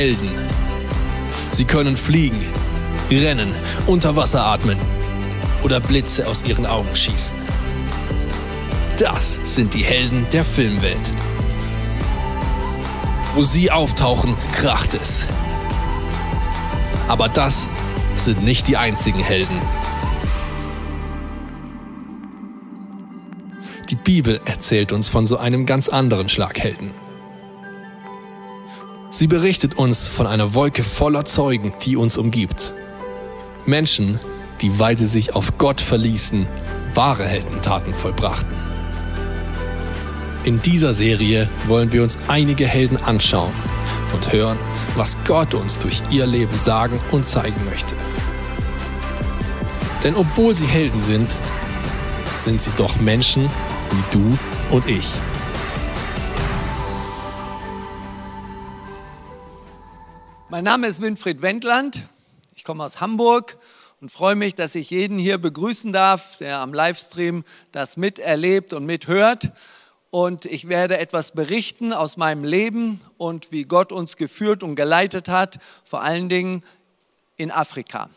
Helden. Sie können fliegen, rennen, unter Wasser atmen oder Blitze aus ihren Augen schießen. Das sind die Helden der Filmwelt. Wo sie auftauchen, kracht es. Aber das sind nicht die einzigen Helden. Die Bibel erzählt uns von so einem ganz anderen Schlaghelden. Sie berichtet uns von einer Wolke voller Zeugen, die uns umgibt. Menschen, die, weil sie sich auf Gott verließen, wahre Heldentaten vollbrachten. In dieser Serie wollen wir uns einige Helden anschauen und hören, was Gott uns durch ihr Leben sagen und zeigen möchte. Denn obwohl sie Helden sind, sind sie doch Menschen wie du und ich. Mein Name ist Winfried Wendland. Ich komme aus Hamburg und freue mich, dass ich jeden hier begrüßen darf, der am Livestream das miterlebt und mithört. Und ich werde etwas berichten aus meinem Leben und wie Gott uns geführt und geleitet hat, vor allen Dingen in Afrika.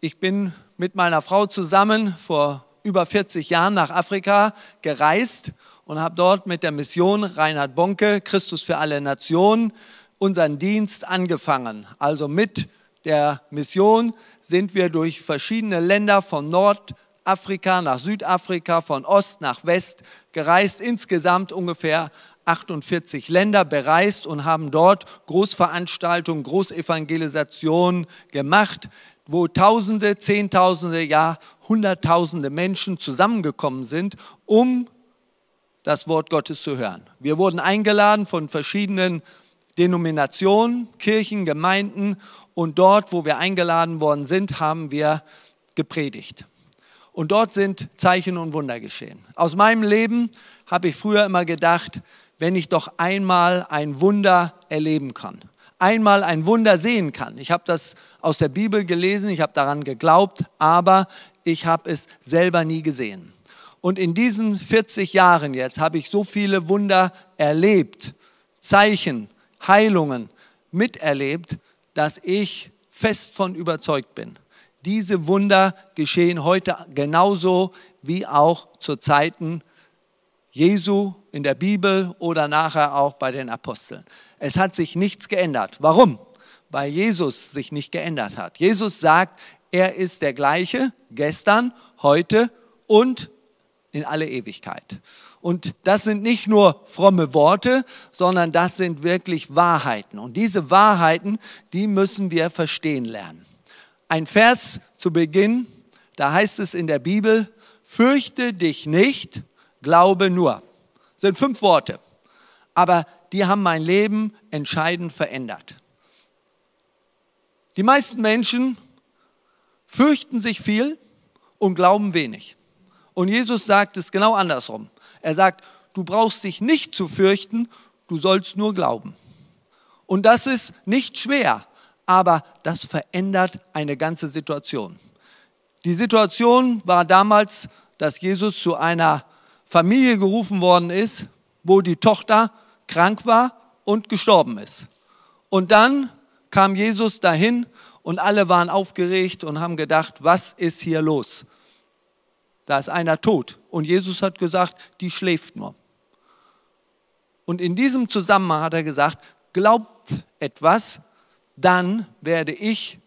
Ich bin mit meiner Frau zusammen vor über 40 Jahren nach Afrika gereist und habe dort mit der Mission Reinhard Bonke, Christus für alle Nationen, unseren Dienst angefangen. Also mit der Mission sind wir durch verschiedene Länder von Nordafrika nach Südafrika, von Ost nach West gereist, insgesamt ungefähr 48 Länder bereist und haben dort Großveranstaltungen, Großevangelisationen gemacht, wo Tausende, Zehntausende, ja Hunderttausende Menschen zusammengekommen sind, um das Wort Gottes zu hören. Wir wurden eingeladen von verschiedenen Denominationen, Kirchen, Gemeinden und dort, wo wir eingeladen worden sind, haben wir gepredigt. Und dort sind Zeichen und Wunder geschehen. Aus meinem Leben habe ich früher immer gedacht, wenn ich doch einmal ein Wunder erleben kann, einmal ein Wunder sehen kann. Ich habe das aus der Bibel gelesen, ich habe daran geglaubt, aber ich habe es selber nie gesehen. Und in diesen 40 Jahren jetzt habe ich so viele Wunder erlebt, Zeichen, Heilungen miterlebt, dass ich fest von überzeugt bin. Diese Wunder geschehen heute genauso wie auch zu Zeiten Jesu in der Bibel oder nachher auch bei den Aposteln. Es hat sich nichts geändert. Warum? Weil Jesus sich nicht geändert hat. Jesus sagt, er ist der gleiche gestern, heute und in alle Ewigkeit. Und das sind nicht nur fromme Worte, sondern das sind wirklich Wahrheiten. Und diese Wahrheiten, die müssen wir verstehen lernen. Ein Vers zu Beginn, da heißt es in der Bibel, fürchte dich nicht, glaube nur. Das sind fünf Worte, aber die haben mein Leben entscheidend verändert. Die meisten Menschen fürchten sich viel und glauben wenig. Und Jesus sagt es genau andersrum. Er sagt, du brauchst dich nicht zu fürchten, du sollst nur glauben. Und das ist nicht schwer, aber das verändert eine ganze Situation. Die Situation war damals, dass Jesus zu einer Familie gerufen worden ist, wo die Tochter krank war und gestorben ist. Und dann kam Jesus dahin und alle waren aufgeregt und haben gedacht, was ist hier los? Da ist einer tot. Und Jesus hat gesagt, die schläft nur. Und in diesem Zusammenhang hat er gesagt, glaubt etwas, dann werde ich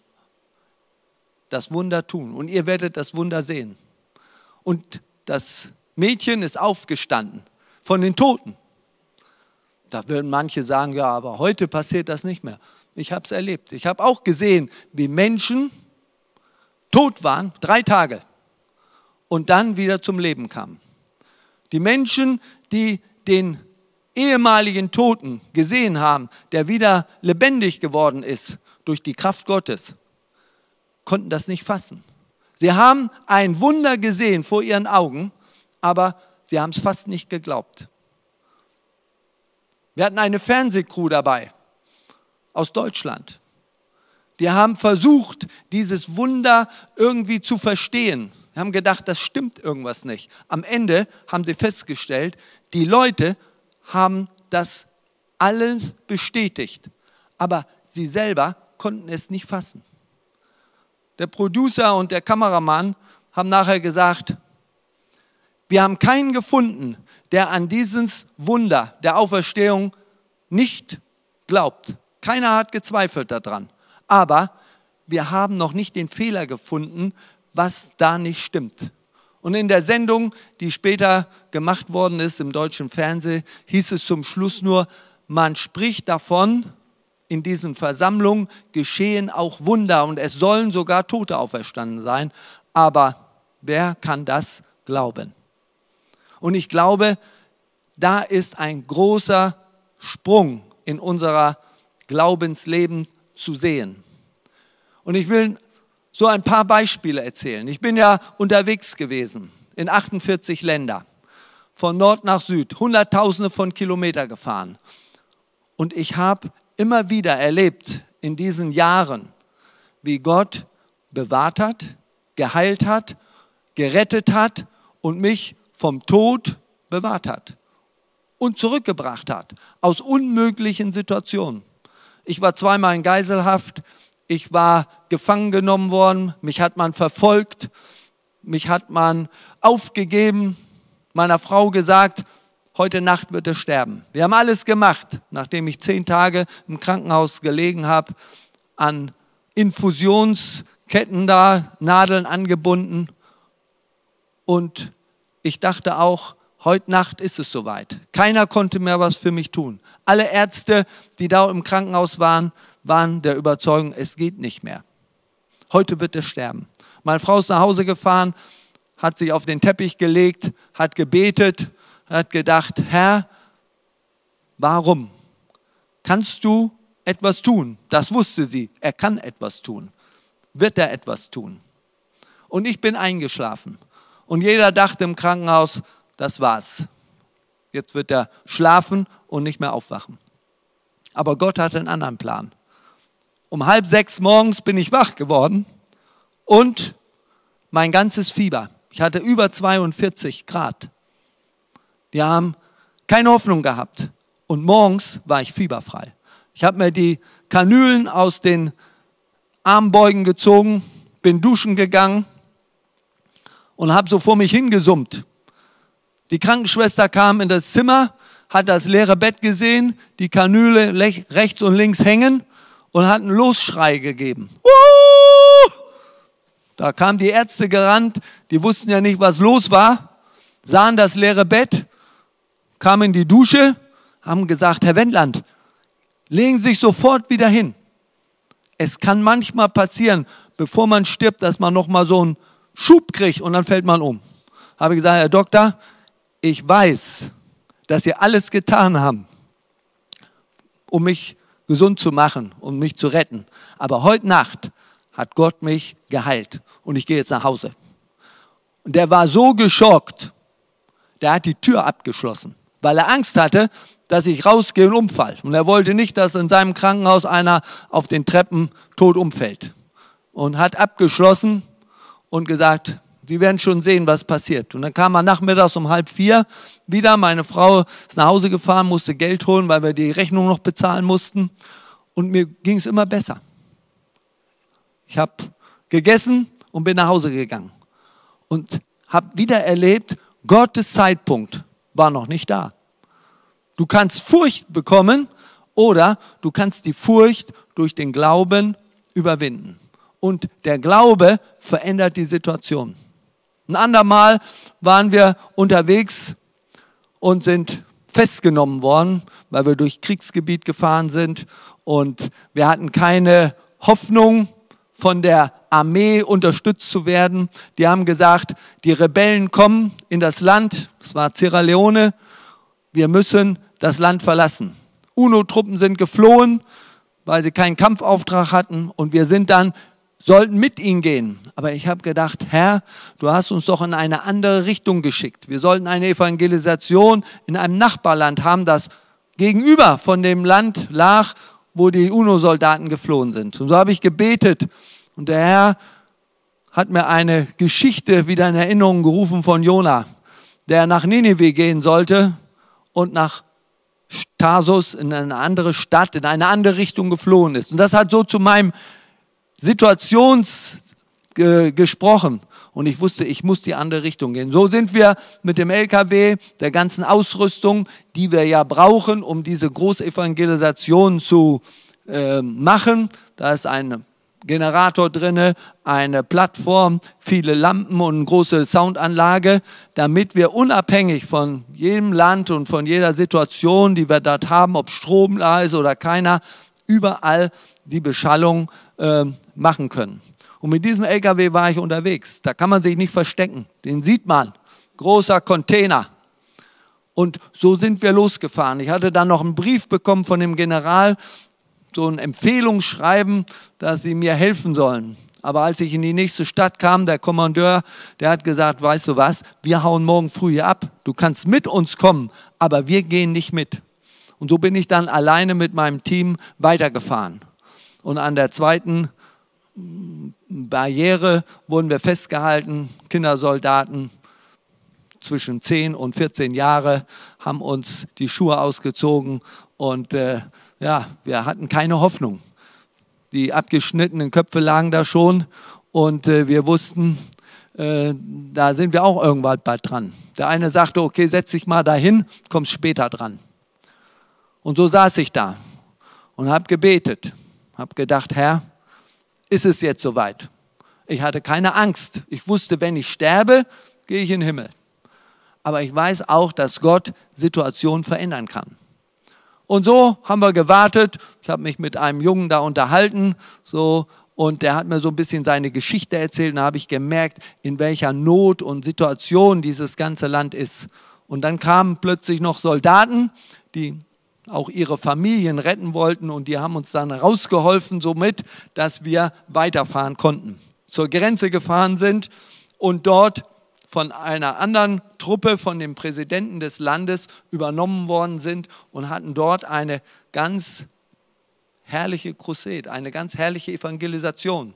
das Wunder tun und ihr werdet das Wunder sehen. Und das Mädchen ist aufgestanden von den Toten. Da würden manche sagen, ja, aber heute passiert das nicht mehr. Ich habe es erlebt. Ich habe auch gesehen, wie Menschen tot waren, drei Tage, und dann wieder zum Leben kamen. Die Menschen, die den ehemaligen Toten gesehen haben, der wieder lebendig geworden ist durch die Kraft Gottes, konnten das nicht fassen. Sie haben ein Wunder gesehen vor ihren Augen, aber sie haben es fast nicht geglaubt. Wir hatten eine Fernsehcrew dabei aus Deutschland. Die haben versucht, dieses Wunder irgendwie zu verstehen. Haben gedacht, das stimmt irgendwas nicht. Am Ende haben sie festgestellt, die Leute haben das alles bestätigt. aber sie selber konnten es nicht fassen. Der Producer und der Kameramann haben nachher gesagt, wir haben keinen gefunden, der an dieses Wunder der Auferstehung nicht glaubt. Keiner hat gezweifelt daran. Aber wir haben noch nicht den Fehler gefunden, was da nicht stimmt. Und in der Sendung, die später gemacht worden ist im deutschen Fernsehen, hieß es zum Schluss nur, man spricht davon, in diesen Versammlungen geschehen auch Wunder und es sollen sogar Tote auferstanden sein. Aber wer kann das glauben? Und ich glaube, da ist ein großer Sprung in unserer Glaubensleben zu sehen. Und ich will so ein paar Beispiele erzählen. Ich bin ja unterwegs gewesen in 48 Länder, von Nord nach Süd, Hunderttausende von Kilometern gefahren. Und ich habe immer wieder erlebt in diesen Jahren, wie Gott bewahrt hat, geheilt hat, gerettet hat und mich vom Tod bewahrt hat und zurückgebracht hat aus unmöglichen Situationen. Ich war zweimal in Geiselhaft, ich war gefangen genommen worden, mich hat man verfolgt, mich hat man aufgegeben, meiner Frau gesagt, heute Nacht wird er sterben. Wir haben alles gemacht, nachdem ich zehn Tage im Krankenhaus gelegen habe, an Infusionsketten da, Nadeln angebunden. Und ich dachte auch, heute Nacht ist es soweit. Keiner konnte mehr was für mich tun. Alle Ärzte, die da im Krankenhaus waren, waren der Überzeugung, es geht nicht mehr. Heute wird er sterben. Meine Frau ist nach Hause gefahren, hat sich auf den Teppich gelegt, hat gebetet, hat gedacht, Herr, warum? Kannst du etwas tun? Das wusste sie. Er kann etwas tun. Wird er etwas tun? Und ich bin eingeschlafen. Und jeder dachte im Krankenhaus, das war's. Jetzt wird er schlafen und nicht mehr aufwachen. Aber Gott hatte einen anderen Plan um halb sechs morgens bin ich wach geworden und mein ganzes Fieber. Ich hatte über 42 Grad. Die haben keine Hoffnung gehabt. Und morgens war ich fieberfrei. Ich habe mir die Kanülen aus den Armbeugen gezogen, bin duschen gegangen und habe so vor mich hingesummt. Die Krankenschwester kam in das Zimmer, hat das leere Bett gesehen, die Kanüle rechts und links hängen und hat einen Losschrei gegeben. Da kamen die Ärzte gerannt, die wussten ja nicht, was los war, sahen das leere Bett, kamen in die Dusche, haben gesagt, Herr Wendland, legen Sie sich sofort wieder hin. Es kann manchmal passieren, bevor man stirbt, dass man nochmal so einen Schub kriegt und dann fällt man um. Habe ich gesagt, Herr Doktor, ich weiß, dass Sie alles getan haben, um mich gesund zu machen und mich zu retten. Aber heute Nacht hat Gott mich geheilt und ich gehe jetzt nach Hause. Und der war so geschockt, der hat die Tür abgeschlossen, weil er Angst hatte, dass ich rausgehe und umfall. Und er wollte nicht, dass in seinem Krankenhaus einer auf den Treppen tot umfällt. Und hat abgeschlossen und gesagt, Sie werden schon sehen, was passiert. Und dann kam er nachmittags um halb vier wieder. Meine Frau ist nach Hause gefahren, musste Geld holen, weil wir die Rechnung noch bezahlen mussten. Und mir ging es immer besser. Ich habe gegessen und bin nach Hause gegangen. Und habe wieder erlebt, Gottes Zeitpunkt war noch nicht da. Du kannst Furcht bekommen oder du kannst die Furcht durch den Glauben überwinden. Und der Glaube verändert die Situation. Ein andermal waren wir unterwegs und sind festgenommen worden, weil wir durch Kriegsgebiet gefahren sind und wir hatten keine Hoffnung, von der Armee unterstützt zu werden. Die haben gesagt, die Rebellen kommen in das Land, das war Sierra Leone, wir müssen das Land verlassen. UNO-Truppen sind geflohen, weil sie keinen Kampfauftrag hatten und wir sind dann sollten mit ihnen gehen. Aber ich habe gedacht, Herr, du hast uns doch in eine andere Richtung geschickt. Wir sollten eine Evangelisation in einem Nachbarland haben, das gegenüber von dem Land lag, wo die UNO-Soldaten geflohen sind. Und so habe ich gebetet und der Herr hat mir eine Geschichte wieder in Erinnerung gerufen von Jona, der nach Ninive gehen sollte und nach Tarsus in eine andere Stadt, in eine andere Richtung geflohen ist. Und das hat so zu meinem Situations äh, gesprochen. Und ich wusste, ich muss die andere Richtung gehen. So sind wir mit dem LKW, der ganzen Ausrüstung, die wir ja brauchen, um diese Großevangelisation zu äh, machen. Da ist ein Generator drinne, eine Plattform, viele Lampen und eine große Soundanlage, damit wir unabhängig von jedem Land und von jeder Situation, die wir dort haben, ob Strom da ist oder keiner, überall die Beschallung äh, machen können. Und mit diesem LKW war ich unterwegs. Da kann man sich nicht verstecken. Den sieht man. Großer Container. Und so sind wir losgefahren. Ich hatte dann noch einen Brief bekommen von dem General, so ein Empfehlungsschreiben, dass sie mir helfen sollen. Aber als ich in die nächste Stadt kam, der Kommandeur, der hat gesagt, weißt du was, wir hauen morgen früh hier ab. Du kannst mit uns kommen, aber wir gehen nicht mit. Und so bin ich dann alleine mit meinem Team weitergefahren. Und an der zweiten Barriere wurden wir festgehalten. Kindersoldaten zwischen 10 und 14 Jahre haben uns die Schuhe ausgezogen und äh, ja, wir hatten keine Hoffnung. Die abgeschnittenen Köpfe lagen da schon und äh, wir wussten, äh, da sind wir auch irgendwann bald dran. Der eine sagte, okay, setz dich mal dahin, kommst später dran. Und so saß ich da und habe gebetet, habe gedacht, Herr, ist es jetzt soweit? Ich hatte keine Angst. Ich wusste, wenn ich sterbe, gehe ich in den Himmel. Aber ich weiß auch, dass Gott Situationen verändern kann. Und so haben wir gewartet. Ich habe mich mit einem Jungen da unterhalten, so und der hat mir so ein bisschen seine Geschichte erzählt. Und da habe ich gemerkt, in welcher Not und Situation dieses ganze Land ist. Und dann kamen plötzlich noch Soldaten, die auch ihre Familien retten wollten und die haben uns dann rausgeholfen, somit, dass wir weiterfahren konnten. Zur Grenze gefahren sind und dort von einer anderen Truppe, von dem Präsidenten des Landes übernommen worden sind und hatten dort eine ganz herrliche Crusade, eine ganz herrliche Evangelisation.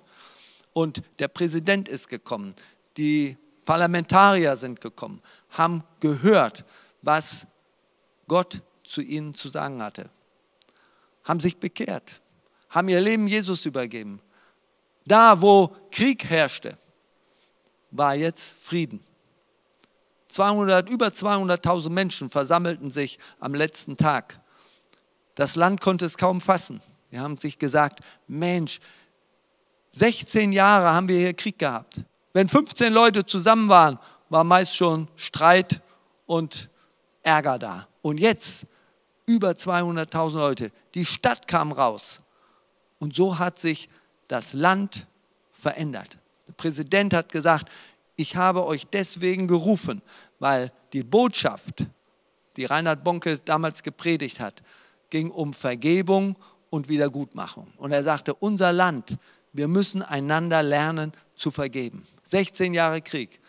Und der Präsident ist gekommen, die Parlamentarier sind gekommen, haben gehört, was Gott zu ihnen zu sagen hatte, haben sich bekehrt, haben ihr Leben Jesus übergeben. Da, wo Krieg herrschte, war jetzt Frieden. 200, über 200.000 Menschen versammelten sich am letzten Tag. Das Land konnte es kaum fassen. Sie haben sich gesagt, Mensch, 16 Jahre haben wir hier Krieg gehabt. Wenn 15 Leute zusammen waren, war meist schon Streit und Ärger da. Und jetzt über 200.000 Leute. Die Stadt kam raus. Und so hat sich das Land verändert. Der Präsident hat gesagt, ich habe euch deswegen gerufen, weil die Botschaft, die Reinhard Bonke damals gepredigt hat, ging um Vergebung und Wiedergutmachung. Und er sagte, unser Land, wir müssen einander lernen zu vergeben. 16 Jahre Krieg.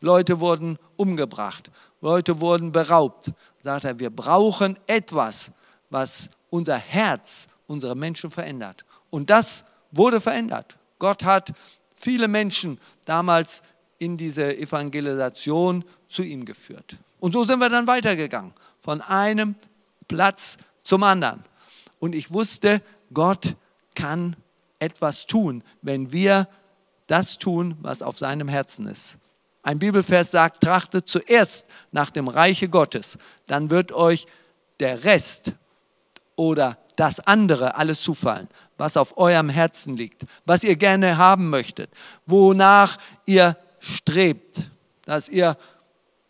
Leute wurden umgebracht, Leute wurden beraubt. Sagt er, wir brauchen etwas, was unser Herz, unsere Menschen verändert. Und das wurde verändert. Gott hat viele Menschen damals in diese Evangelisation zu ihm geführt. Und so sind wir dann weitergegangen, von einem Platz zum anderen. Und ich wusste, Gott kann etwas tun, wenn wir das tun, was auf seinem Herzen ist. Ein Bibelvers sagt, trachtet zuerst nach dem Reiche Gottes, dann wird euch der Rest oder das andere alles zufallen, was auf eurem Herzen liegt, was ihr gerne haben möchtet, wonach ihr strebt, dass ihr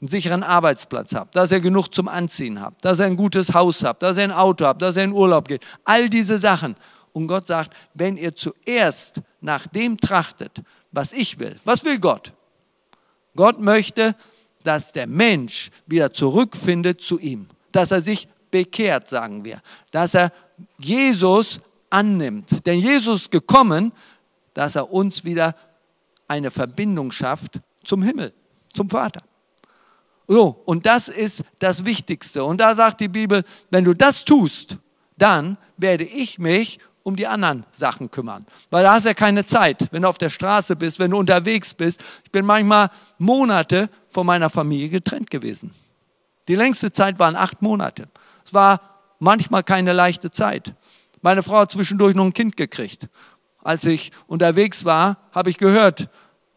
einen sicheren Arbeitsplatz habt, dass ihr genug zum Anziehen habt, dass ihr ein gutes Haus habt, dass ihr ein Auto habt, dass ihr in Urlaub geht. All diese Sachen. Und Gott sagt, wenn ihr zuerst nach dem trachtet, was ich will, was will Gott? Gott möchte, dass der Mensch wieder zurückfindet zu ihm, dass er sich bekehrt, sagen wir, dass er Jesus annimmt. Denn Jesus ist gekommen, dass er uns wieder eine Verbindung schafft zum Himmel, zum Vater. So, und das ist das Wichtigste. Und da sagt die Bibel, wenn du das tust, dann werde ich mich um die anderen Sachen kümmern. Weil da hast ja keine Zeit, wenn du auf der Straße bist, wenn du unterwegs bist. Ich bin manchmal Monate von meiner Familie getrennt gewesen. Die längste Zeit waren acht Monate. Es war manchmal keine leichte Zeit. Meine Frau hat zwischendurch noch ein Kind gekriegt. Als ich unterwegs war, habe ich gehört,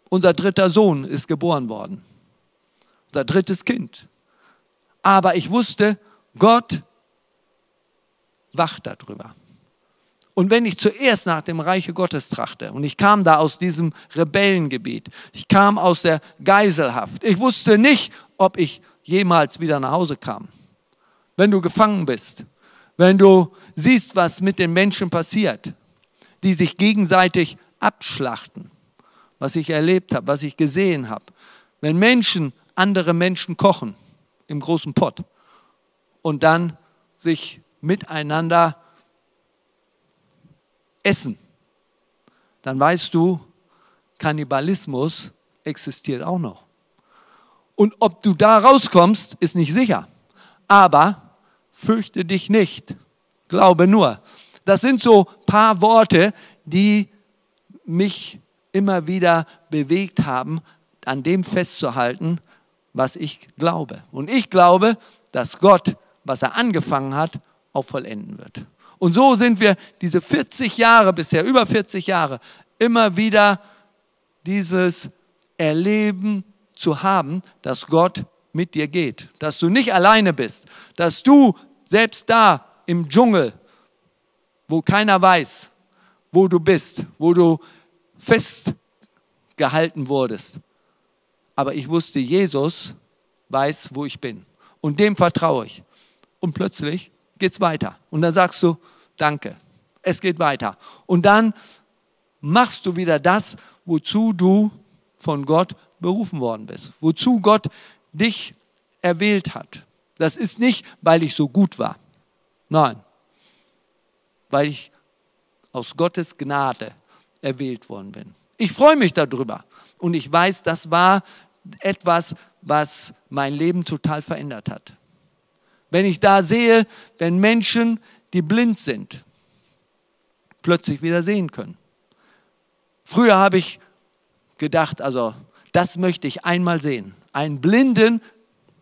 unser dritter Sohn ist geboren worden. Unser drittes Kind. Aber ich wusste, Gott wacht darüber. Und wenn ich zuerst nach dem Reiche Gottes trachte, und ich kam da aus diesem Rebellengebiet, ich kam aus der Geiselhaft, ich wusste nicht, ob ich jemals wieder nach Hause kam. Wenn du gefangen bist, wenn du siehst, was mit den Menschen passiert, die sich gegenseitig abschlachten, was ich erlebt habe, was ich gesehen habe, wenn Menschen andere Menschen kochen im großen Pott und dann sich miteinander essen, dann weißt du, Kannibalismus existiert auch noch. Und ob du da rauskommst, ist nicht sicher. Aber fürchte dich nicht, glaube nur. Das sind so paar Worte, die mich immer wieder bewegt haben, an dem festzuhalten, was ich glaube. Und ich glaube, dass Gott, was er angefangen hat, auch vollenden wird. Und so sind wir diese 40 Jahre bisher, über 40 Jahre, immer wieder dieses Erleben zu haben, dass Gott mit dir geht, dass du nicht alleine bist, dass du selbst da im Dschungel, wo keiner weiß, wo du bist, wo du festgehalten wurdest. Aber ich wusste, Jesus weiß, wo ich bin. Und dem vertraue ich. Und plötzlich geht es weiter. Und dann sagst du, danke, es geht weiter. Und dann machst du wieder das, wozu du von Gott berufen worden bist, wozu Gott dich erwählt hat. Das ist nicht, weil ich so gut war. Nein, weil ich aus Gottes Gnade erwählt worden bin. Ich freue mich darüber und ich weiß, das war etwas, was mein Leben total verändert hat. Wenn ich da sehe, wenn Menschen, die blind sind, plötzlich wieder sehen können. Früher habe ich gedacht, also das möchte ich einmal sehen. Einen Blinden,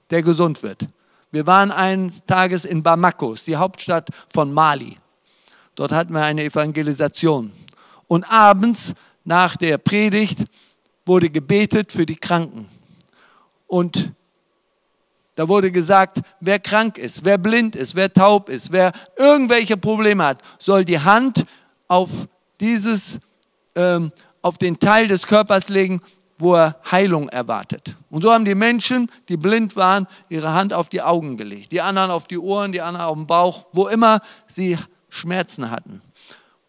der gesund wird. Wir waren eines Tages in Bamako, die Hauptstadt von Mali. Dort hatten wir eine Evangelisation. Und abends nach der Predigt wurde gebetet für die Kranken. Und da wurde gesagt, wer krank ist, wer blind ist, wer taub ist, wer irgendwelche Probleme hat, soll die Hand auf dieses, ähm, auf den Teil des Körpers legen, wo er Heilung erwartet. Und so haben die Menschen, die blind waren, ihre Hand auf die Augen gelegt, die anderen auf die Ohren, die anderen auf den Bauch, wo immer sie Schmerzen hatten.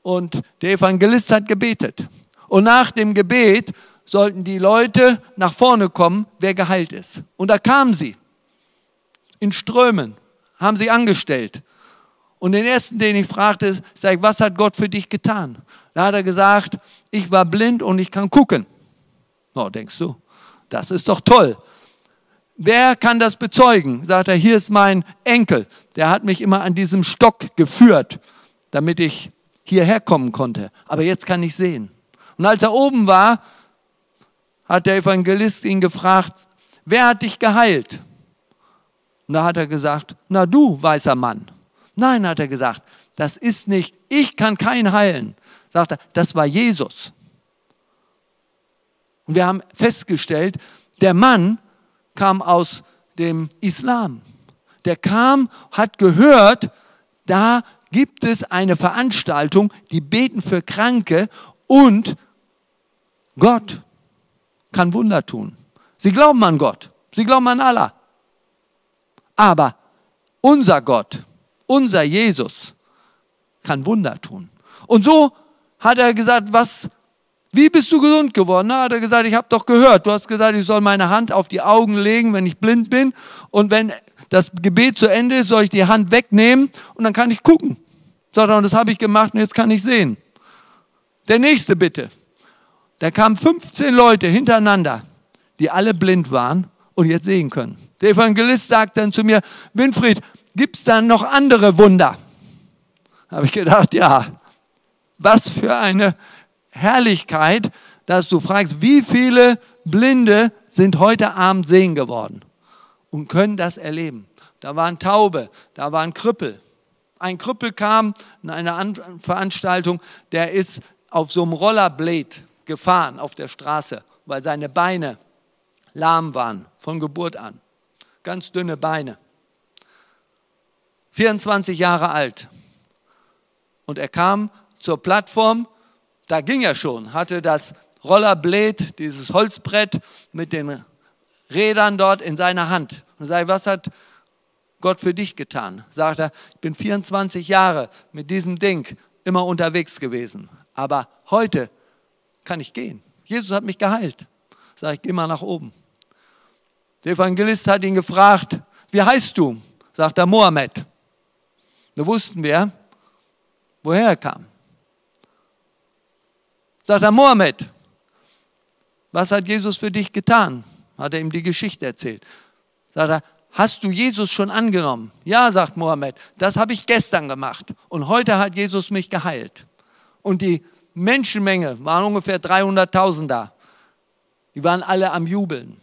Und der Evangelist hat gebetet. Und nach dem Gebet sollten die Leute nach vorne kommen, wer geheilt ist. Und da kamen sie in Strömen, haben sich angestellt. Und den ersten, den ich fragte, sag ich, was hat Gott für dich getan? Da hat er gesagt, ich war blind und ich kann gucken. Oh, denkst du, das ist doch toll. Wer kann das bezeugen? Sagt er, hier ist mein Enkel. Der hat mich immer an diesem Stock geführt, damit ich hierher kommen konnte. Aber jetzt kann ich sehen. Und als er oben war, hat der Evangelist ihn gefragt, wer hat dich geheilt? Und da hat er gesagt, na du, weißer Mann. Nein, hat er gesagt, das ist nicht, ich kann keinen heilen. Sagt er, das war Jesus. Und wir haben festgestellt, der Mann kam aus dem Islam. Der kam, hat gehört, da gibt es eine Veranstaltung, die beten für Kranke und Gott kann Wunder tun. Sie glauben an Gott, sie glauben an Allah. Aber unser Gott, unser Jesus kann Wunder tun. Und so hat er gesagt, was, wie bist du gesund geworden? Na, hat er gesagt, ich habe doch gehört, du hast gesagt, ich soll meine Hand auf die Augen legen, wenn ich blind bin. Und wenn das Gebet zu Ende ist, soll ich die Hand wegnehmen und dann kann ich gucken. Sagt er, und das habe ich gemacht und jetzt kann ich sehen. Der nächste bitte. Da kamen 15 Leute hintereinander, die alle blind waren und jetzt sehen können. Der Evangelist sagt dann zu mir, Winfried, gibt es dann noch andere Wunder? Habe ich gedacht, ja, was für eine Herrlichkeit, dass du fragst, wie viele Blinde sind heute Abend sehen geworden und können das erleben. Da waren Taube, da waren Krüppel, Ein Krüppel kam in einer Veranstaltung, der ist auf so einem Rollerblade gefahren auf der Straße, weil seine Beine lahm waren von Geburt an. Ganz dünne Beine. 24 Jahre alt. Und er kam zur Plattform, da ging er schon, hatte das Rollerblade, dieses Holzbrett mit den Rädern dort in seiner Hand. Und sagte, was hat Gott für dich getan? Sagt er, ich bin 24 Jahre mit diesem Ding immer unterwegs gewesen. Aber heute kann ich gehen. Jesus hat mich geheilt. Sag ich, geh mal nach oben. Der Evangelist hat ihn gefragt, wie heißt du? Sagt er, Mohammed. Da wussten wir, woher er kam. Sagt er, Mohammed, was hat Jesus für dich getan? Hat er ihm die Geschichte erzählt. Sagt er, hast du Jesus schon angenommen? Ja, sagt Mohammed, das habe ich gestern gemacht. Und heute hat Jesus mich geheilt. Und die Menschenmenge, waren ungefähr 300.000 da. Die waren alle am Jubeln,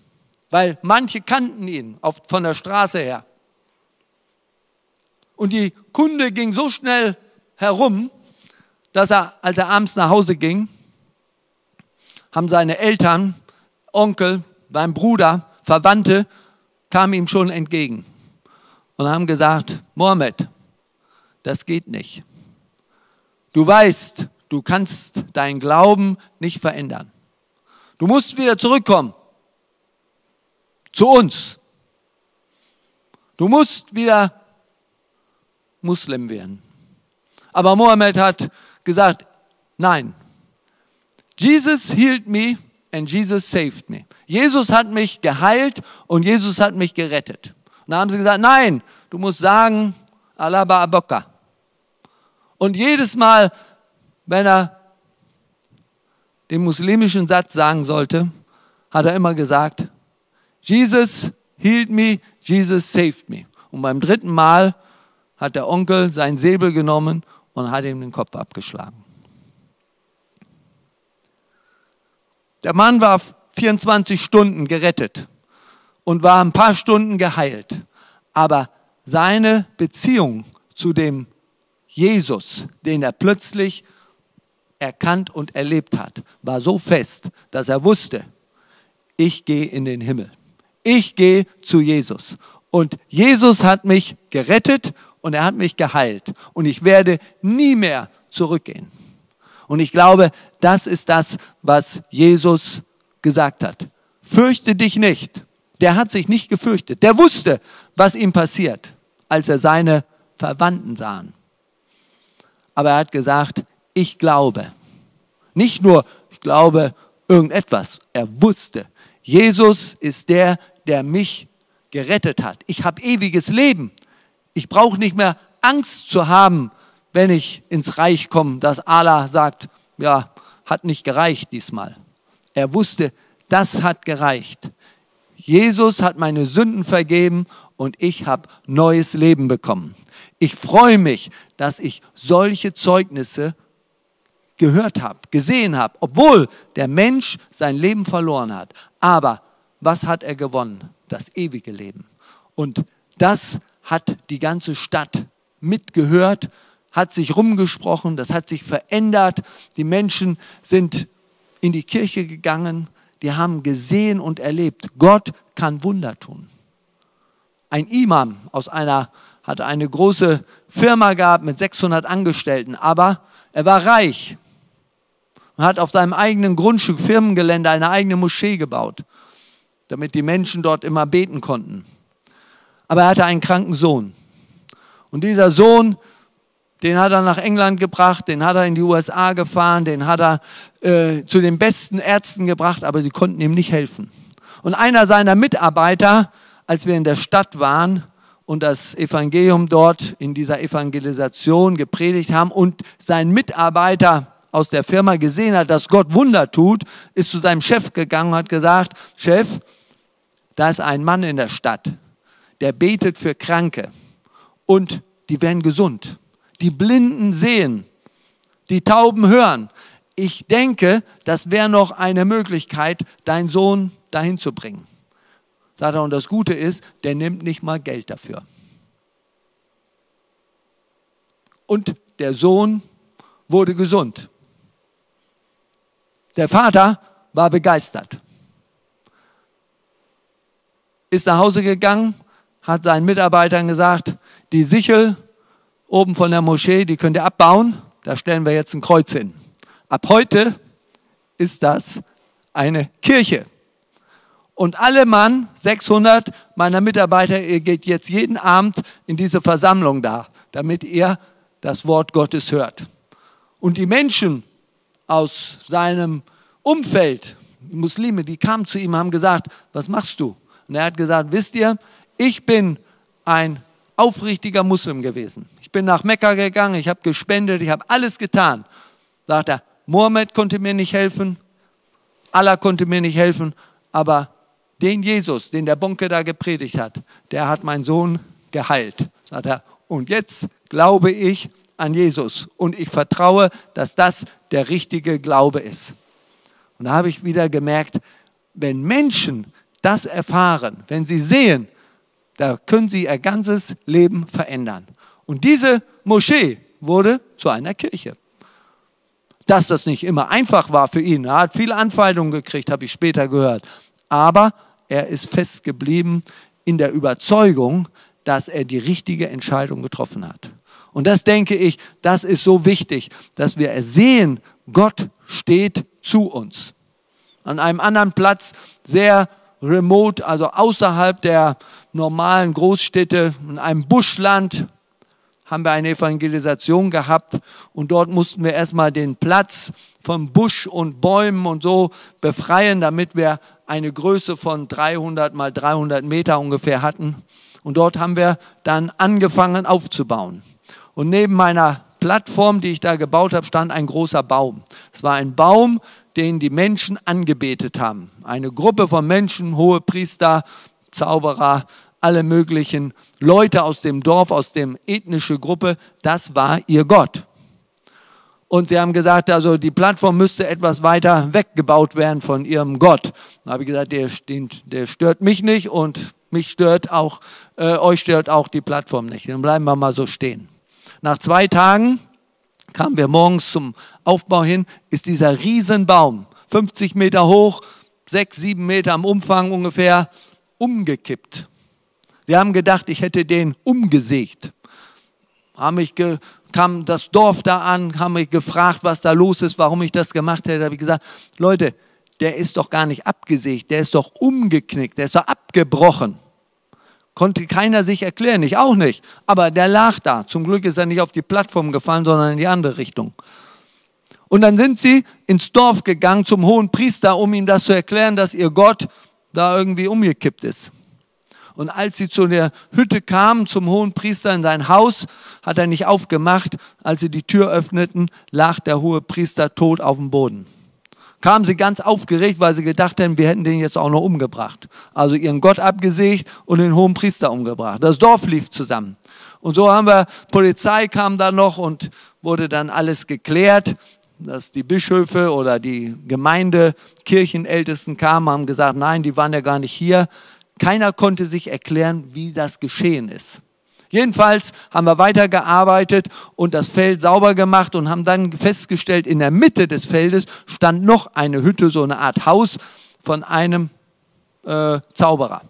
weil manche kannten ihn auf, von der Straße her. Und die Kunde ging so schnell herum, dass er, als er abends nach Hause ging, haben seine Eltern, Onkel, sein Bruder, Verwandte, kamen ihm schon entgegen und haben gesagt, Mohammed, das geht nicht. Du weißt, du kannst deinen Glauben nicht verändern. Du musst wieder zurückkommen zu uns. Du musst wieder Muslim werden. Aber Mohammed hat gesagt, nein. Jesus healed me and Jesus saved me. Jesus hat mich geheilt und Jesus hat mich gerettet. Und da haben sie gesagt, nein, du musst sagen, Allah Ba'abokka. Und jedes Mal, wenn er den muslimischen Satz sagen sollte, hat er immer gesagt, Jesus healed me, Jesus saved me. Und beim dritten Mal hat der Onkel seinen Säbel genommen und hat ihm den Kopf abgeschlagen. Der Mann war 24 Stunden gerettet und war ein paar Stunden geheilt. Aber seine Beziehung zu dem Jesus, den er plötzlich erkannt und erlebt hat, war so fest, dass er wusste, ich gehe in den Himmel. Ich gehe zu Jesus. Und Jesus hat mich gerettet und er hat mich geheilt. Und ich werde nie mehr zurückgehen. Und ich glaube, das ist das, was Jesus gesagt hat. Fürchte dich nicht. Der hat sich nicht gefürchtet. Der wusste, was ihm passiert, als er seine Verwandten sah. Aber er hat gesagt, ich glaube. Nicht nur, ich glaube irgendetwas. Er wusste, Jesus ist der, der mich gerettet hat. Ich habe ewiges Leben. Ich brauche nicht mehr Angst zu haben, wenn ich ins Reich komme, dass Allah sagt, ja, hat nicht gereicht diesmal. Er wusste, das hat gereicht. Jesus hat meine Sünden vergeben und ich habe neues Leben bekommen. Ich freue mich, dass ich solche Zeugnisse gehört habe, gesehen habe, obwohl der Mensch sein Leben verloren hat. Aber was hat er gewonnen? Das ewige Leben. Und das hat die ganze Stadt mitgehört, hat sich rumgesprochen, das hat sich verändert. Die Menschen sind in die Kirche gegangen, die haben gesehen und erlebt, Gott kann Wunder tun. Ein Imam aus einer hat eine große Firma gehabt mit 600 Angestellten, aber er war reich und hat auf seinem eigenen Grundstück, Firmengelände, eine eigene Moschee gebaut, damit die Menschen dort immer beten konnten. Aber er hatte einen kranken Sohn. Und dieser Sohn, den hat er nach England gebracht, den hat er in die USA gefahren, den hat er äh, zu den besten Ärzten gebracht, aber sie konnten ihm nicht helfen. Und einer seiner Mitarbeiter, als wir in der Stadt waren und das Evangelium dort in dieser Evangelisation gepredigt haben und sein Mitarbeiter aus der Firma gesehen hat, dass Gott Wunder tut, ist zu seinem Chef gegangen und hat gesagt, Chef, da ist ein Mann in der Stadt, der betet für Kranke und die werden gesund. Die Blinden sehen, die Tauben hören. Ich denke, das wäre noch eine Möglichkeit, deinen Sohn dahin zu bringen. Sagt er, und das Gute ist, der nimmt nicht mal Geld dafür. und der Sohn wurde gesund. Der Vater war begeistert. Ist nach Hause gegangen, hat seinen Mitarbeitern gesagt, die Sichel oben von der Moschee, die könnt ihr abbauen, da stellen wir jetzt ein Kreuz hin. Ab heute ist das eine Kirche. Und alle Mann, 600 meiner Mitarbeiter, ihr geht jetzt jeden Abend in diese Versammlung da, damit ihr das Wort Gottes hört. Und die Menschen aus seinem Umfeld, die Muslime, die kamen zu ihm, haben gesagt, was machst du? Und er hat gesagt, wisst ihr, ich bin ein aufrichtiger Muslim gewesen. Ich bin nach Mekka gegangen, ich habe gespendet, ich habe alles getan. Sagt er, Mohammed konnte mir nicht helfen, Allah konnte mir nicht helfen, aber den Jesus, den der Bonke da gepredigt hat, der hat meinen Sohn geheilt. Sagt er, und jetzt glaube ich an Jesus und ich vertraue, dass das der richtige Glaube ist. Und da habe ich wieder gemerkt, wenn Menschen das erfahren, wenn sie sehen, da können sie ihr ganzes Leben verändern. Und diese Moschee wurde zu einer Kirche. Dass das nicht immer einfach war für ihn, er hat viele Anfeindungen gekriegt, habe ich später gehört. Aber er ist fest geblieben in der Überzeugung, dass er die richtige Entscheidung getroffen hat. Und das denke ich, das ist so wichtig, dass wir sehen, Gott steht zu uns. An einem anderen Platz, sehr remote, also außerhalb der normalen Großstädte, in einem Buschland, haben wir eine Evangelisation gehabt und dort mussten wir erstmal den Platz von Busch und Bäumen und so befreien, damit wir eine Größe von 300 mal 300 Meter ungefähr hatten. Und dort haben wir dann angefangen aufzubauen. Und neben meiner Plattform, die ich da gebaut habe, stand ein großer Baum. Es war ein Baum, den die Menschen angebetet haben. Eine Gruppe von Menschen, hohe Priester, Zauberer, alle möglichen Leute aus dem Dorf, aus der ethnischen Gruppe, das war ihr Gott. Und sie haben gesagt, also die Plattform müsste etwas weiter weggebaut werden von ihrem Gott. Da habe ich gesagt, der, der stört mich nicht und mich stört auch, äh, euch stört auch die Plattform nicht. Dann bleiben wir mal so stehen. Nach zwei Tagen kamen wir morgens zum Aufbau hin, ist dieser Riesenbaum, 50 Meter hoch, 6, 7 Meter im Umfang ungefähr, umgekippt. Sie haben gedacht, ich hätte den umgesägt. Haben mich ge kam das Dorf da an, haben mich gefragt, was da los ist, warum ich das gemacht hätte. Da habe ich gesagt, Leute, der ist doch gar nicht abgesägt, der ist doch umgeknickt, der ist doch abgebrochen. Konnte keiner sich erklären, ich auch nicht. Aber der lag da. Zum Glück ist er nicht auf die Plattform gefallen, sondern in die andere Richtung. Und dann sind sie ins Dorf gegangen zum hohen Priester, um ihm das zu erklären, dass ihr Gott da irgendwie umgekippt ist. Und als sie zu der Hütte kamen, zum hohen Priester in sein Haus, hat er nicht aufgemacht. Als sie die Tür öffneten, lag der hohe Priester tot auf dem Boden kamen sie ganz aufgeregt, weil sie gedacht haben, wir hätten den jetzt auch noch umgebracht. Also ihren Gott abgesägt und den hohen Priester umgebracht. Das Dorf lief zusammen. Und so haben wir, Polizei kam da noch und wurde dann alles geklärt, dass die Bischöfe oder die Gemeinde, Kirchenältesten kamen, haben gesagt, nein, die waren ja gar nicht hier. Keiner konnte sich erklären, wie das geschehen ist. Jedenfalls haben wir weitergearbeitet und das Feld sauber gemacht und haben dann festgestellt, in der Mitte des Feldes stand noch eine Hütte, so eine Art Haus von einem äh, Zauberer.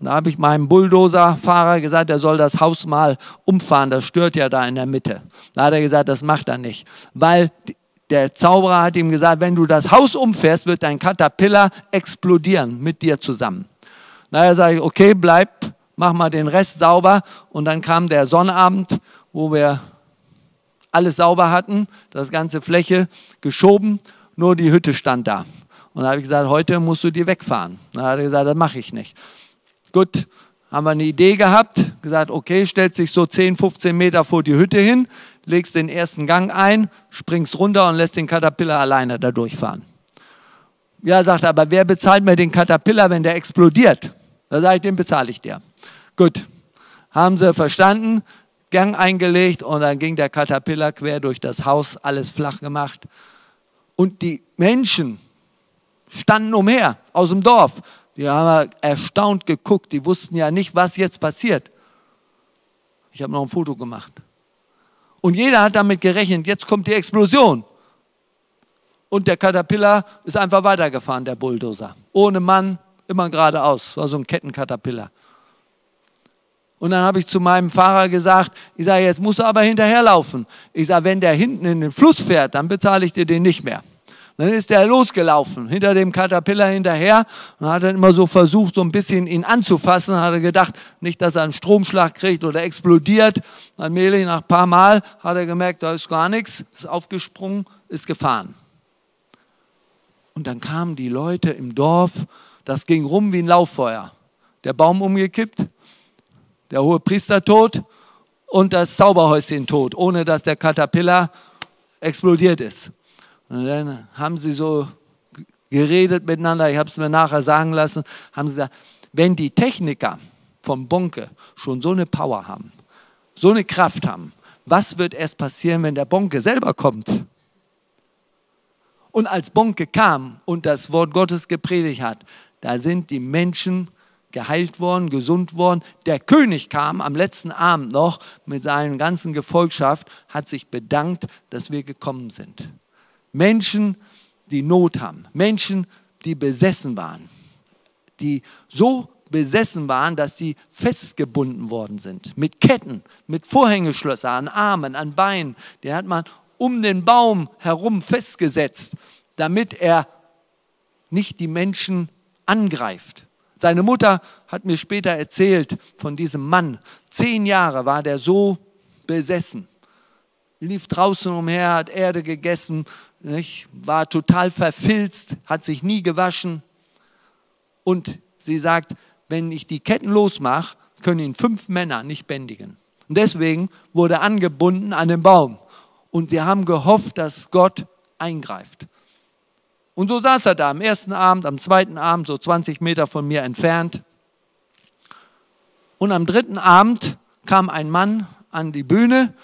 Und da habe ich meinem Bulldozer-Fahrer gesagt, er soll das Haus mal umfahren, das stört ja da in der Mitte. Da hat er gesagt, das macht er nicht, weil der Zauberer hat ihm gesagt, wenn du das Haus umfährst, wird dein Caterpillar explodieren mit dir zusammen. Naja, sage ich, okay, bleib mach mal den Rest sauber. Und dann kam der Sonnabend, wo wir alles sauber hatten, das ganze Fläche geschoben, nur die Hütte stand da. Und da habe ich gesagt, heute musst du die wegfahren. Da hat er gesagt, das mache ich nicht. Gut, haben wir eine Idee gehabt, gesagt, okay, stellt sich so 10, 15 Meter vor die Hütte hin, legst den ersten Gang ein, springst runter und lässt den Caterpillar alleine da durchfahren. Ja, sagt er, aber wer bezahlt mir den Caterpillar, wenn der explodiert? Da sage ich, den bezahle ich dir. Gut, haben sie verstanden, Gang eingelegt und dann ging der Caterpillar quer durch das Haus, alles flach gemacht. Und die Menschen standen umher aus dem Dorf. Die haben erstaunt geguckt, die wussten ja nicht, was jetzt passiert. Ich habe noch ein Foto gemacht. Und jeder hat damit gerechnet, jetzt kommt die Explosion. Und der Caterpillar ist einfach weitergefahren, der Bulldozer. Ohne Mann, immer geradeaus. War so ein Kettencaterpillar. Und dann habe ich zu meinem Fahrer gesagt, ich sage, jetzt muss er aber hinterherlaufen. Ich sage, wenn der hinten in den Fluss fährt, dann bezahle ich dir den nicht mehr. Dann ist er losgelaufen, hinter dem Caterpillar hinterher und hat dann immer so versucht, so ein bisschen ihn anzufassen. Hat er gedacht, nicht, dass er einen Stromschlag kriegt oder explodiert. Allmählich, nach ein paar Mal, hat er gemerkt, da ist gar nichts, ist aufgesprungen, ist gefahren. Und dann kamen die Leute im Dorf, das ging rum wie ein Lauffeuer. Der Baum umgekippt, der hohe Priester tot und das Zauberhäuschen tot, ohne dass der Caterpillar explodiert ist. Und dann haben sie so geredet miteinander, ich habe es mir nachher sagen lassen, haben sie gesagt, wenn die Techniker vom Bonke schon so eine Power haben, so eine Kraft haben, was wird erst passieren, wenn der Bonke selber kommt? Und als Bonke kam und das Wort Gottes gepredigt hat, da sind die Menschen geheilt worden, gesund worden. Der König kam am letzten Abend noch mit seiner ganzen Gefolgschaft, hat sich bedankt, dass wir gekommen sind. Menschen, die Not haben, Menschen, die besessen waren, die so besessen waren, dass sie festgebunden worden sind. Mit Ketten, mit Vorhängeschlösser an Armen, an Beinen. Den hat man um den Baum herum festgesetzt, damit er nicht die Menschen angreift. Seine Mutter hat mir später erzählt von diesem Mann. Zehn Jahre war der so besessen. Lief draußen umher, hat Erde gegessen, nicht? war total verfilzt, hat sich nie gewaschen. Und sie sagt, wenn ich die Ketten losmache, können ihn fünf Männer nicht bändigen. Und deswegen wurde angebunden an den Baum. Und sie haben gehofft, dass Gott eingreift. Und so saß er da am ersten Abend, am zweiten Abend, so 20 Meter von mir entfernt. Und am dritten Abend kam ein Mann an die Bühne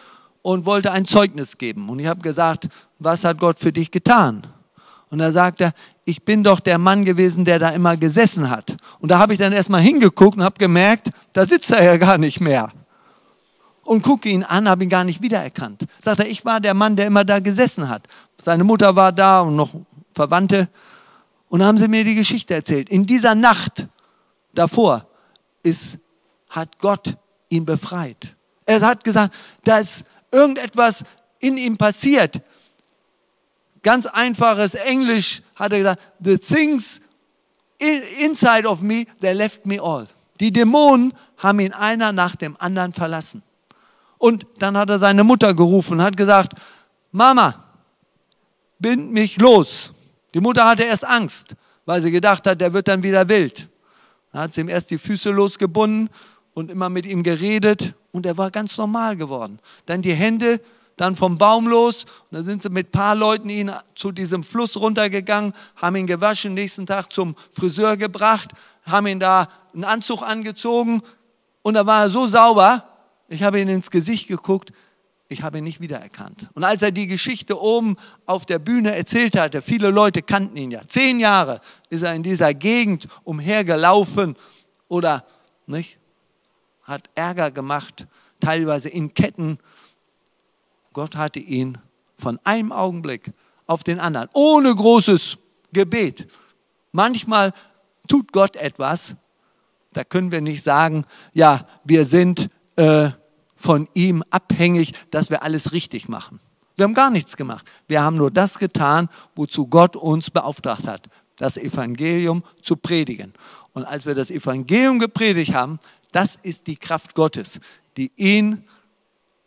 und wollte ein Zeugnis geben. Und ich habe gesagt, was hat Gott für dich getan? Und da sagt er, ich bin doch der Mann gewesen, der da immer gesessen hat. Und da habe ich dann erstmal hingeguckt und habe gemerkt, da sitzt er ja gar nicht mehr. Und gucke ihn an, habe ihn gar nicht wiedererkannt. Sagt er, ich war der Mann, der immer da gesessen hat. Seine Mutter war da und noch Verwandte. Und haben sie mir die Geschichte erzählt. In dieser Nacht davor ist, hat Gott ihn befreit. Er hat gesagt, da ist irgendetwas in ihm passiert. Ganz einfaches Englisch hat er gesagt, the things inside of me, they left me all. Die Dämonen haben ihn einer nach dem anderen verlassen. Und dann hat er seine Mutter gerufen und hat gesagt, Mama, bind mich los. Die Mutter hatte erst Angst, weil sie gedacht hat, der wird dann wieder wild. Dann hat sie ihm erst die Füße losgebunden und immer mit ihm geredet und er war ganz normal geworden. Dann die Hände, dann vom Baum los und dann sind sie mit ein paar Leuten ihn zu diesem Fluss runtergegangen, haben ihn gewaschen, nächsten Tag zum Friseur gebracht, haben ihn da einen Anzug angezogen und da war er so sauber, ich habe ihn ins Gesicht geguckt, ich habe ihn nicht wiedererkannt. Und als er die Geschichte oben auf der Bühne erzählt hatte, viele Leute kannten ihn ja. Zehn Jahre ist er in dieser Gegend umhergelaufen oder nicht, hat Ärger gemacht, teilweise in Ketten. Gott hatte ihn von einem Augenblick auf den anderen, ohne großes Gebet. Manchmal tut Gott etwas, da können wir nicht sagen, ja, wir sind äh, von ihm abhängig, dass wir alles richtig machen. Wir haben gar nichts gemacht. Wir haben nur das getan, wozu Gott uns beauftragt hat, das Evangelium zu predigen. Und als wir das Evangelium gepredigt haben, das ist die Kraft Gottes, die ihn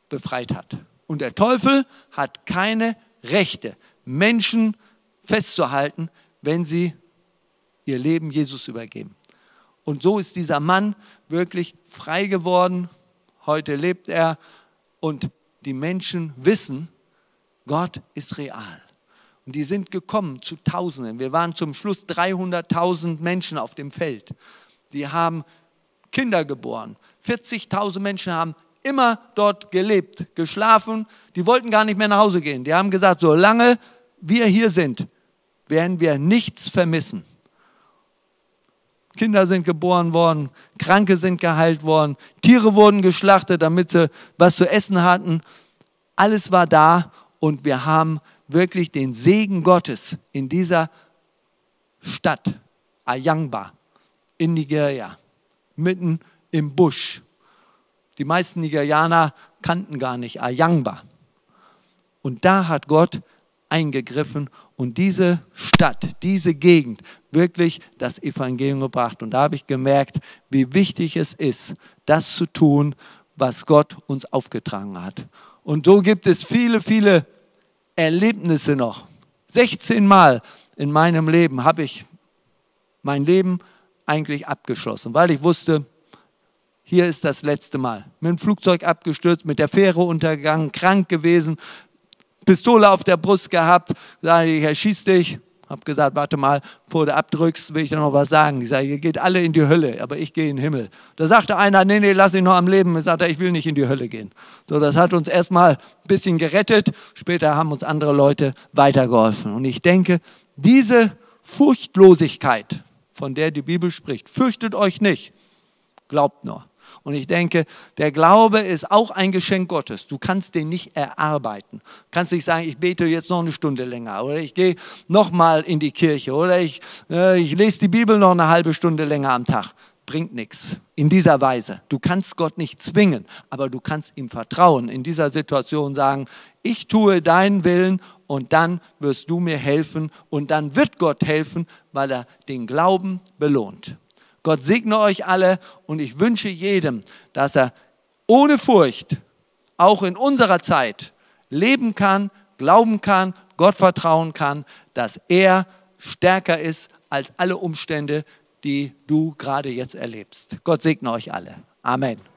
befreit hat. Und der Teufel hat keine Rechte, Menschen festzuhalten, wenn sie ihr Leben Jesus übergeben. Und so ist dieser Mann wirklich frei geworden heute lebt er und die Menschen wissen, Gott ist real. Und die sind gekommen zu Tausenden. Wir waren zum Schluss 300.000 Menschen auf dem Feld. Die haben Kinder geboren. 40.000 Menschen haben immer dort gelebt, geschlafen. Die wollten gar nicht mehr nach Hause gehen. Die haben gesagt, solange wir hier sind, werden wir nichts vermissen. Kinder sind geboren worden, Kranke sind geheilt worden, Tiere wurden geschlachtet, damit sie was zu essen hatten. alles war da und wir haben wirklich den Segen Gottes in dieser Stadt, Ayangba, in Nigeria, mitten im Busch. Die meisten Nigerianer kannten gar nicht Ayangba. Und da hat Gott eingegriffen und diese Stadt, diese Gegend wirklich das Evangelium gebracht. Und da habe ich gemerkt, wie wichtig es ist, das zu tun, was Gott uns aufgetragen hat. Und so gibt es viele, viele Erlebnisse noch. 16 Mal in meinem Leben habe ich mein Leben eigentlich abgeschlossen, weil ich wusste, hier ist das letzte Mal. Mit dem Flugzeug abgestürzt, mit der Fähre untergegangen, krank gewesen, Pistole auf der Brust gehabt, sage ich, Herr, schieß dich. Hab gesagt, warte mal, bevor du abdrückst, will ich dir noch was sagen. Ich sage, ihr geht alle in die Hölle, aber ich gehe in den Himmel. Da sagte einer, nee, nee, lass ihn noch am Leben. Ich sagte, ich will nicht in die Hölle gehen. So, das hat uns erstmal ein bisschen gerettet. Später haben uns andere Leute weitergeholfen. Und ich denke, diese Furchtlosigkeit, von der die Bibel spricht, fürchtet euch nicht, glaubt nur. Und ich denke, der Glaube ist auch ein Geschenk Gottes. Du kannst den nicht erarbeiten. Du kannst nicht sagen, ich bete jetzt noch eine Stunde länger oder ich gehe noch mal in die Kirche oder ich, äh, ich lese die Bibel noch eine halbe Stunde länger am Tag. Bringt nichts in dieser Weise. Du kannst Gott nicht zwingen, aber du kannst ihm vertrauen. In dieser Situation sagen, ich tue deinen Willen und dann wirst du mir helfen und dann wird Gott helfen, weil er den Glauben belohnt. Gott segne euch alle und ich wünsche jedem, dass er ohne Furcht auch in unserer Zeit leben kann, glauben kann, Gott vertrauen kann, dass er stärker ist als alle Umstände, die du gerade jetzt erlebst. Gott segne euch alle. Amen.